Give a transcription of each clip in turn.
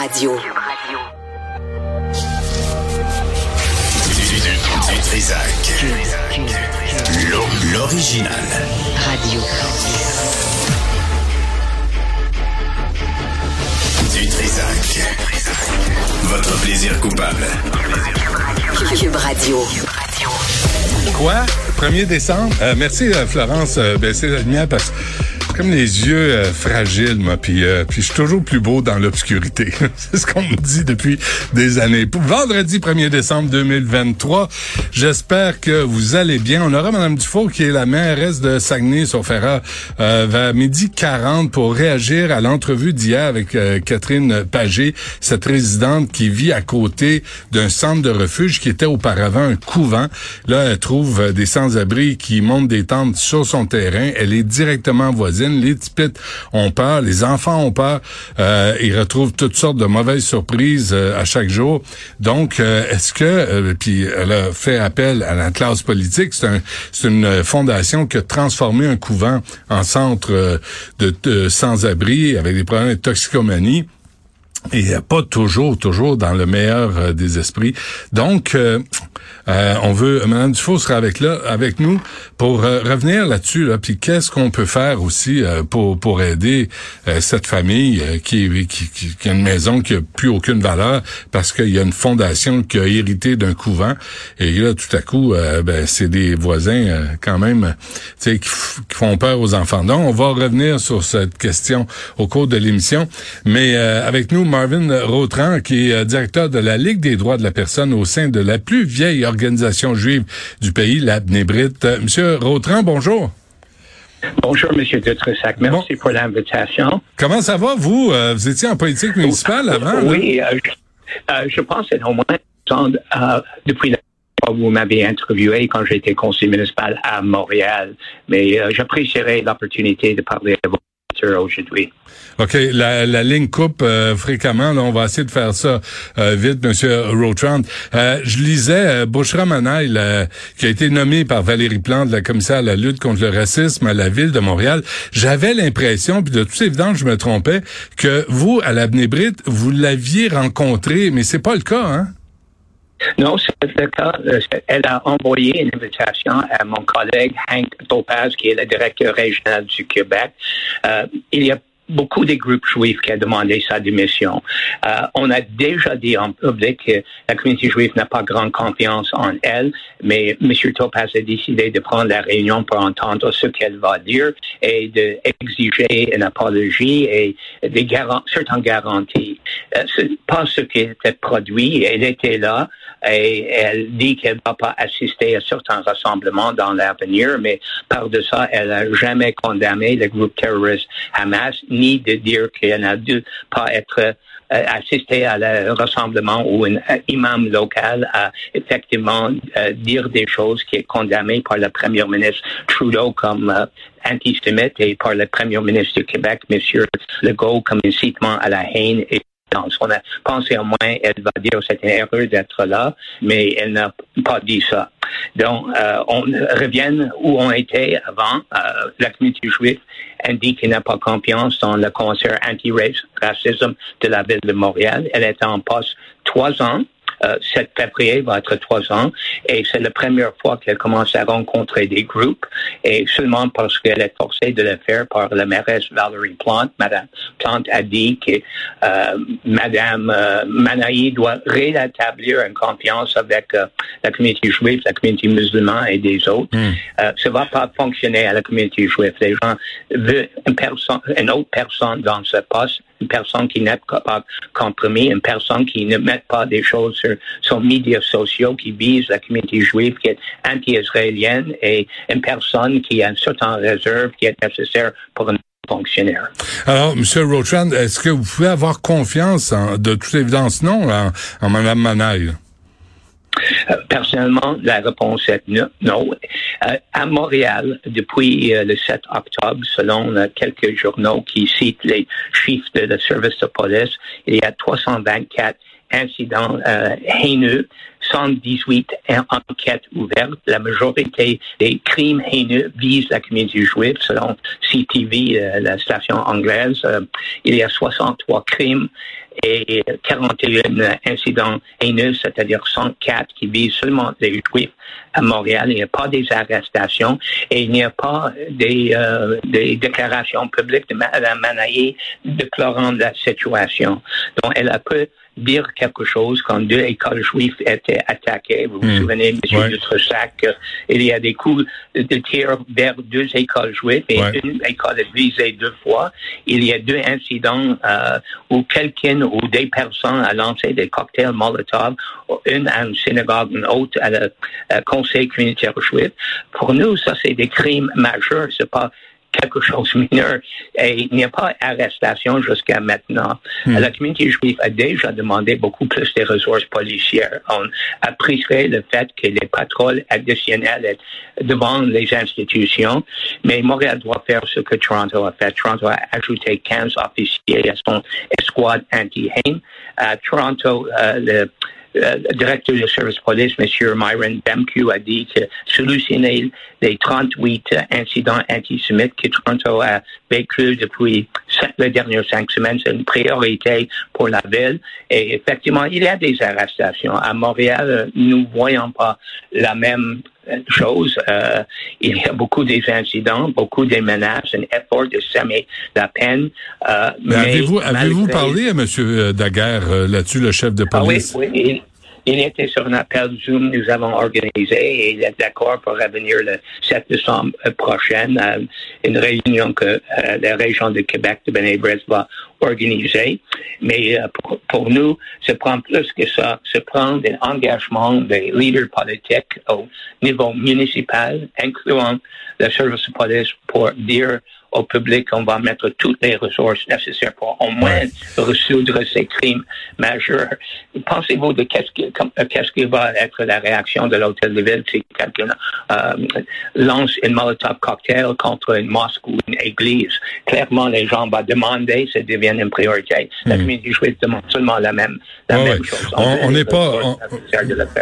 Radio. Du L'original. Radio. Du Trisac. Votre plaisir coupable. Cube Radio. Quoi? 1er décembre? Euh, merci, euh, Florence, euh, baisser la lumière parce que comme les yeux euh, fragiles, moi, puis euh, puis je suis toujours plus beau dans l'obscurité. C'est ce qu'on me dit depuis des années. Pour vendredi 1er décembre 2023, j'espère que vous allez bien. On aura Mme Dufault, qui est la mairesse de Saguenay-sur-Ferrat, euh, vers midi 40 pour réagir à l'entrevue d'hier avec euh, Catherine Pagé, cette résidente qui vit à côté d'un centre de refuge qui était auparavant un couvent. Là, elle trouve des sans-abri qui montent des tentes sur son terrain. Elle est directement voisine les petites ont peur, les enfants ont peur, euh, ils retrouvent toutes sortes de mauvaises surprises euh, à chaque jour. Donc, euh, est-ce que, euh, puis elle a fait appel à la classe politique, c'est un, c'est une fondation qui a transformé un couvent en centre de sans-abri avec des problèmes de toxicomanie et pas toujours, toujours dans le meilleur euh, des esprits. Donc, euh, euh, on veut, Mme Dufault sera avec là, avec nous pour euh, revenir là-dessus. Là, puis qu'est-ce qu'on peut faire aussi euh, pour pour aider cette famille qui, qui, qui, qui, a une maison qui a plus aucune valeur parce qu'il y a une fondation qui a hérité d'un couvent. Et là, tout à coup, ben, c'est des voisins quand même, qui, qui, font peur aux enfants. Donc, on va revenir sur cette question au cours de l'émission. Mais avec nous, Marvin Rautran, qui est directeur de la Ligue des droits de la personne au sein de la plus vieille organisation juive du pays, la Bnébrite. Monsieur Rautran, bonjour. Bonjour, Monsieur Dutressac. Merci bon. pour l'invitation. Comment ça va, vous? Euh, vous étiez en politique municipale avant? Oui, euh, je, euh, je, pense que au moins euh, depuis la vous m'avez interviewé quand j'étais conseiller municipal à Montréal, mais j'apprécierais l'opportunité de parler à vous aujourd'hui. OK, la, ligne coupe euh, fréquemment. Là, on va essayer de faire ça euh, vite, Monsieur Rotrand. Euh, je lisais Bouchra Manail, qui a été nommé par Valérie Plante, la commissaire à la lutte contre le racisme à la ville de Montréal. J'avais l'impression, puis de toute évidence, je me trompais, que vous, à la Bnébrite, vous l'aviez rencontré, mais c'est pas le cas, hein? Non, c'est le cas. Elle a envoyé une invitation à mon collègue Hank Topaz, qui est le directeur régional du Québec. Euh, il y a beaucoup de groupes juifs qui ont demandé sa démission. Euh, on a déjà dit en public que la communauté juive n'a pas grande confiance en elle, mais M. Topaz a décidé de prendre la réunion pour entendre ce qu'elle va dire et d'exiger une apologie et des certaines garanties. Euh, pas ce qui était produit. Elle était là et elle dit qu'elle ne va pas assister à certains rassemblements dans l'avenir, mais par de ça, elle n'a jamais condamné le groupe terroriste Hamas, de dire qu'elle n'a dû pas être euh, assister à le rassemblement où un imam local a effectivement euh, dire des choses qui est condamné par le premier ministre Trudeau comme euh, antisémite et par le premier ministre du Québec, M. Legault, comme incitement à la haine et on a pensé au moins, elle va dire une erreur d'être là, mais elle n'a pas dit ça. Donc, euh, on revient où on était avant. Euh, la communauté juive indique qu'elle n'a pas confiance dans le conseil anti-racisme de la ville de Montréal. Elle est en poste trois ans. Euh, cette février va être trois ans et c'est la première fois qu'elle commence à rencontrer des groupes et seulement parce qu'elle est forcée de le faire par la mairesse Valérie Plante. Madame Plante a dit que euh, Madame euh, Manaï doit rétablir une confiance avec euh, la communauté juive, la communauté musulmane et des autres. Mm. ça va pas fonctionner à la communauté juive. Les gens veulent une, personne, une autre personne dans ce poste une personne qui n'est pas compromis, une personne qui ne met pas des choses sur son médias sociaux, qui vise la communauté juive, qui est anti-israélienne, et une personne qui a une certaine réserve qui est nécessaire pour un fonctionnaire. Alors, M. Rochand, est-ce que vous pouvez avoir confiance, de toute évidence, non, en, en Mme Manaille? Personnellement, la réponse est non. Euh, à Montréal, depuis euh, le 7 octobre, selon euh, quelques journaux qui citent les chiffres de le service de police, il y a 324 incidents haineux, 118 enquêtes ouvertes. La majorité des crimes haineux visent la communauté juive, selon CTV, la station anglaise. il y a 63 crimes et 41 incidents haineux, c'est-à-dire 104 qui visent seulement les Juifs à Montréal. Il n'y a pas des arrestations et il n'y a pas des, euh, des déclarations publiques de Mme Manaï déplorant la situation. Donc, elle a pu dire quelque chose quand deux écoles juives étaient attaquées. Vous vous Hmm. souvenez, M. Ouais. Dutressac, euh, il y a des coups de tir vers deux écoles juives et Ouais. une école est visée deux fois. Il y a deux incidents euh, où quelqu'un ou des personnes a lancé des cocktails Molotov, une à une synagogue, une autre à le euh, conseil communautaire juif. Pour nous, ça, c'est des crimes majeurs. C'est pas quelque chose de mineur. Et il n'y a pas d'arrestation jusqu'à maintenant. La communauté juive a déjà demandé beaucoup plus de ressources policières. On apprécierait le fait que les patrouilles additionnelles devant les institutions, mais Montréal doit faire ce que Toronto a fait. Toronto a ajouté 15 officiers à son escouade anti-haine. À Toronto, euh, le directeur du service police, M. Myron Demkew, a dit que solutionner les 38 incidents antisémites que Toronto a vécu depuis les dernières cinq semaines, c'est une priorité pour la ville. Et effectivement, il y a des arrestations. À Montréal, euh, nous ne voyons pas la même euh, chose. Euh, il y a beaucoup des incidents, beaucoup des menaces, un effort de semer la peine. Euh, Mais avez-vous parlé à M. Daguerre euh, là-dessus, le chef de ah oui, police? oui. Il, était sur un appel Zoom nous avons organisé et il est d'accord pour revenir le 7 décembre euh, prochain à une réunion que euh, la région de Québec de Benébrez va organiser. Mais euh, pour, pour nous, ça prend plus que ça. Ça prend un engagement des leaders politiques au niveau municipal, incluant le service de police, pour dire au public qu'on va mettre toutes les ressources nécessaires pour au moins résoudre ces crimes majeurs. Pensez-vous de qu'est-ce qui, comme- euh, qu'est-ce qui va être la réaction de l'hôtel de ville si quelqu'un euh, lance une molotov cocktail contre une mosquée ou une église? Clairement, les gens vont demander, ça devient une priorité. La communauté juive demande seulement la même, la même ouais. chose. On- on n'est pas- on-.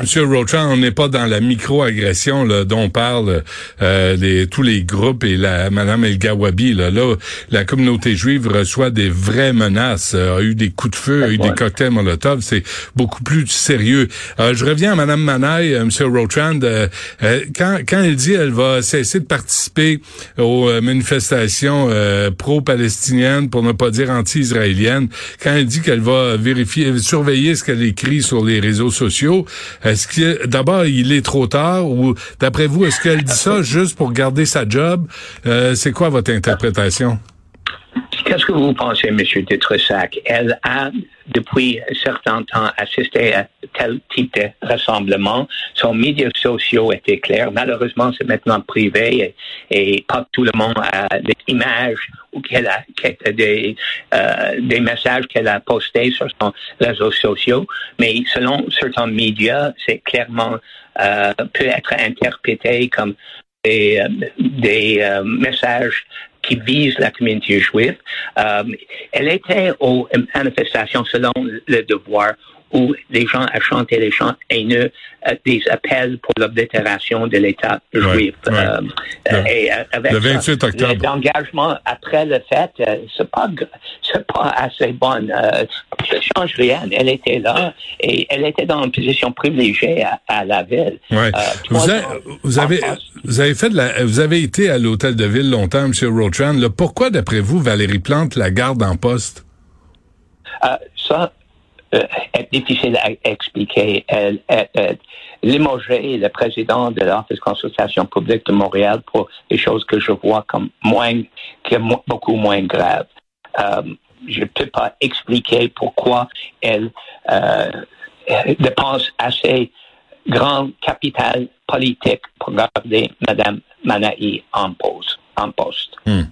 Monsieur Rochon, on n'est pas dans la micro-agression dont parlent euh, les, tous les groupes et la Madame El Gawabi. Là, là, la communauté juive reçoit des vraies menaces, euh, a eu des coups de feu, a eu des Ouais. cocktails Molotov. C'est beaucoup plus sérieux. Euh, je reviens à Madame Manaille, euh, Monsieur Rochand. euh, euh, quand, quand elle dit elle va cesser de participer aux manifestations euh, pro-palestiniennes, pour ne pas dire anti-israéliennes, quand elle dit qu'elle va vérifier, surveiller ce qu'elle écrit sur les réseaux sociaux, est-ce que d'abord il est trop tard ou d'après vous est-ce qu'elle dit ça juste pour garder sa job? C'est quoi votre interprétation Qu'est-ce que vous pensez, M. Detressac? Elle a, depuis un certain temps, assisté à tel type de rassemblement. Son médias sociaux étaient clairs. Malheureusement, c'est maintenant privé et, pas tout le monde a des images ou qu'elle a, euh, des messages qu'elle a postés sur son réseaux sociaux. Mais selon certains médias, c'est clairement euh, peut être interprété comme des, euh, euh, messages qui visent la communauté juive. Euh, elle était aux manifestations selon le devoir où les gens ont chanté les chants haineux, euh, des appels pour l'oblitération de l'État juif. ouais. Euh, Le- euh, et, euh, avec le ça, 28 octobre. L'engagement après le fait, euh, c'est pas c'est pas assez bon. Euh, ça change rien. Elle était là et elle était dans une position privilégiée à, à la ville. Ouais. Euh, vous, ans vous avez vous avez fait de la vous avez été à l'hôtel de ville longtemps, Rochand. Là, pourquoi d'après vous Valérie Plante la garde en poste? Euh, ça euh, est difficile à expliquer. Elle est euh, limogée le président de l'Office de consultation publique de Montréal pour des choses que je vois comme moins, beaucoup moins graves. Euh, je ne peux pas expliquer pourquoi elle, euh, elle dépense assez grand capital politique pour garder Mme Manaï en poste. En poste. Euh,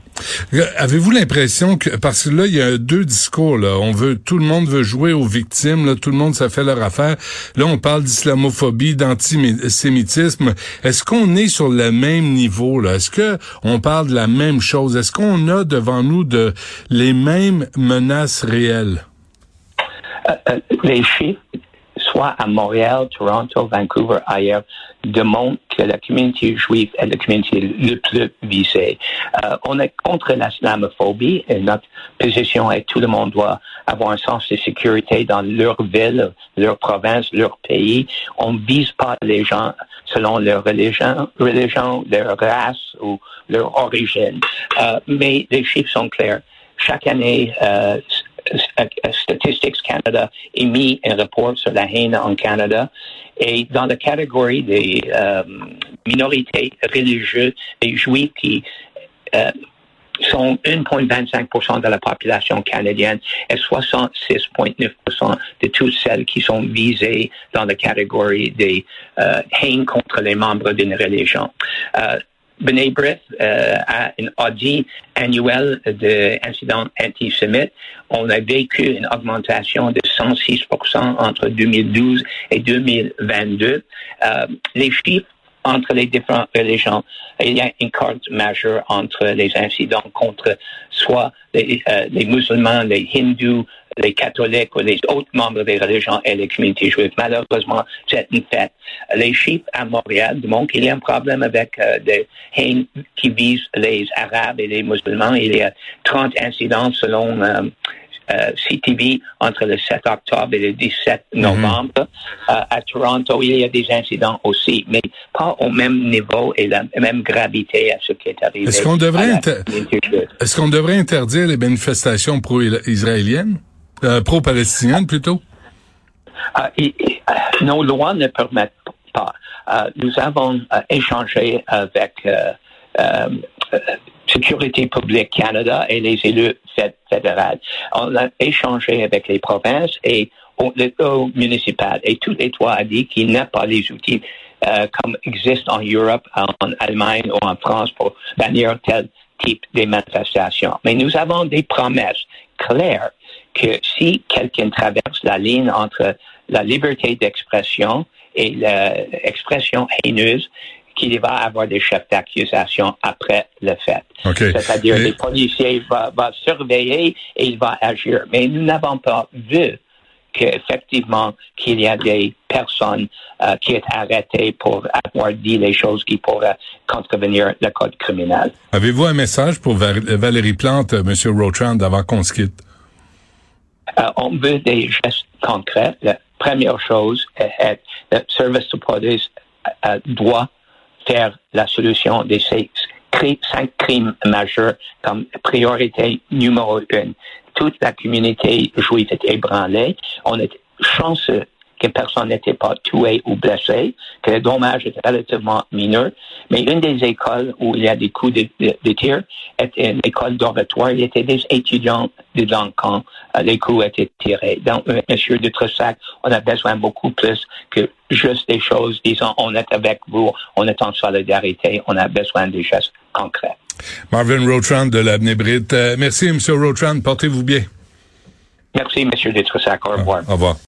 Avez-vous l'impression que parce que là il y a deux discours là, on veut tout le monde veut jouer aux victimes, là tout le monde ça fait leur affaire. Là on parle d'islamophobie, d'antisémitisme. Est-ce qu'on est sur le même niveau là? Est-ce que on parle de la même chose? Est-ce qu'on a devant nous de les mêmes menaces réelles? Euh, les chiffres, à Montréal, Toronto, Vancouver, ailleurs, démontrent que la communauté juive est la communauté le plus visée. Euh, on est contre l'islamophobie et notre position est tout le monde doit avoir un sens de sécurité dans leur ville, leur province, leur pays. On ne vise pas les gens selon leur religion, religion leur race ou leur origine. Euh, mais les chiffres sont clairs. Chaque année, euh, Statistics Canada émet un rapport sur la haine en Canada. Et dans la catégorie des euh, minorités religieuses, les juifs qui euh, sont 1,25% de la population canadienne et 66,9% de toutes celles qui sont visées dans la catégorie des euh, haines contre les membres d'une religion. B'rith euh, a un audit annuel d'incidents antisémites. On a vécu une augmentation de 106% entre 2012 et 2022. Euh, les chiffres entre les différentes religions. Il y a une carte majeure entre les incidents contre soit les, euh, les musulmans, les hindous, les catholiques ou les autres membres des religions et les communautés juives. Malheureusement, c'est une fait. Les chiffres à Montréal montrent qu'il y a un problème avec euh, des haines qui visent les Arabes et les musulmans. Il y a 30 incidents selon euh, euh, CTV entre le 7 octobre et le 17 novembre. Euh, à Toronto, il y a des incidents aussi, mais pas au même niveau et la même gravité à ce qui est arrivé. Est-ce qu'on devrait, est-ce qu'on devrait interdire les manifestations pro-israéliennes, euh, pro-palestiniennes plutôt? nos lois ne permettent pas. nous avons échangé avec Sécurité publique Canada et les élus fédéraux. On a échangé avec les provinces et le municipal et tous les trois a dit qu'il n'y a pas les outils euh, comme existent en Europe, en Allemagne ou en France pour bannir tel type de manifestation. Mais nous avons des promesses claires que si quelqu'un traverse la ligne entre la liberté d'expression et l'expression haineuse, qu'il va avoir des chefs d'accusation après le fait. C'est-à-dire les policiers vont, surveiller et ils vont agir. Mais nous n'avons pas vu qu'effectivement qu'il y a des personnes euh, qui sont arrêtées pour avoir dit les choses qui pourraient contrevenir le code criminel. Avez-vous un message pour Valérie Plante, M. Rochand, avant qu'on se quitte? Euh, on veut des gestes concrets. La première chose est, que le service de police euh, doit faire la solution de ces cinq crimes majeurs comme priorité numéro une. Toute la communauté juive est ébranlée. On est chanceux que personne n'était pas tué ou blessé, que le dommage est relativement mineur. Mais une des écoles où il y a des coups de, de, tir était une école dortoir. Il y avait des étudiants dedans quand euh, les coups étaient tirés. Donc, euh, Monsieur de Tressac, on a besoin beaucoup plus que juste des choses, disons, on est avec vous, on est en solidarité, on a besoin des gestes concrets. Marvin Rotrand de la Euh, merci, M. Rotrand. Portez-vous bien. Merci, M. Detrossac. Au revoir. Au revoir.